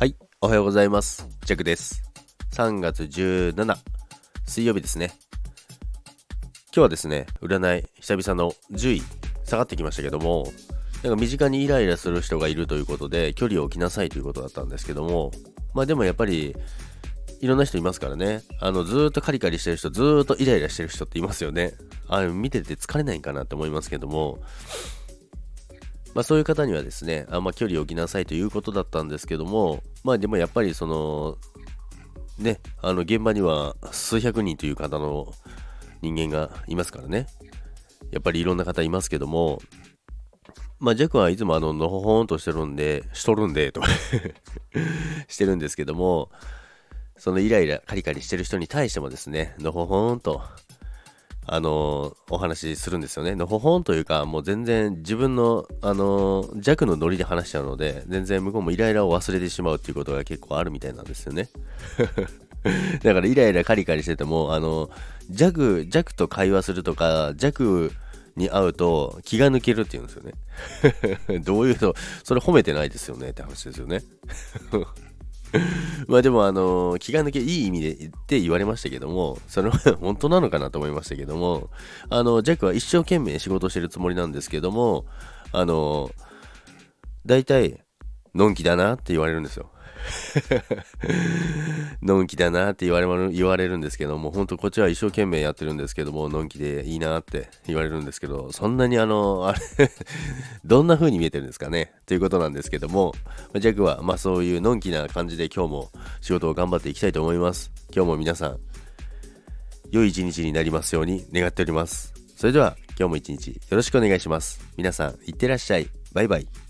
はい、おはようございます。ジャックです。3月17、水曜日ですね。今日はですね、占い、久々の10位、下がってきましたけども、なんか身近にイライラする人がいるということで、距離を置きなさいということだったんですけども、まあでもやっぱり、いろんな人いますからね。あの、ずっとカリカリしてる人、ずっとイライラしてる人っていますよね。あ見てて疲れないんかなって思いますけども、まあ、そういう方にはですね、あんま距離を置きなさいということだったんですけども、まあでもやっぱりその、ね、あの現場には数百人という方の人間がいますからね。やっぱりいろんな方いますけども、まあジャックはいつもあの、のほほんとしてるんで、しとるんで、とか してるんですけども、そのイライラ、カリカリしてる人に対してもですね、のほほんと、あのお話しするんですよね。のほほんというか、もう全然自分の、あの弱のノリで話しちゃうので、全然向こうもイライラを忘れてしまうっていうことが結構あるみたいなんですよね。だからイライラカリカリしてても、あの弱、弱と会話するとか、弱に会うと気が抜けるって言うんですよね。どういうと、それ褒めてないですよねって話ですよね。まあでもあの気が抜けいい意味で言って言われましたけどもそれは 本当なのかなと思いましたけどもあのジャックは一生懸命仕事してるつもりなんですけどもあの大体のんきだなって言われるんですよ。のんきだなって言われる言われるんですけども本当こっちは一生懸命やってるんですけどものんきでいいなって言われるんですけどそんなにあのあれ どんな風に見えてるんですかねということなんですけどもジャックはまあそういうのんきな感じで今日も仕事を頑張っていきたいと思います。今日も皆さん良い一日になりますように願っております。それでは今日も一日よろしくお願いします。皆さんいってらっしゃい。バイバイ。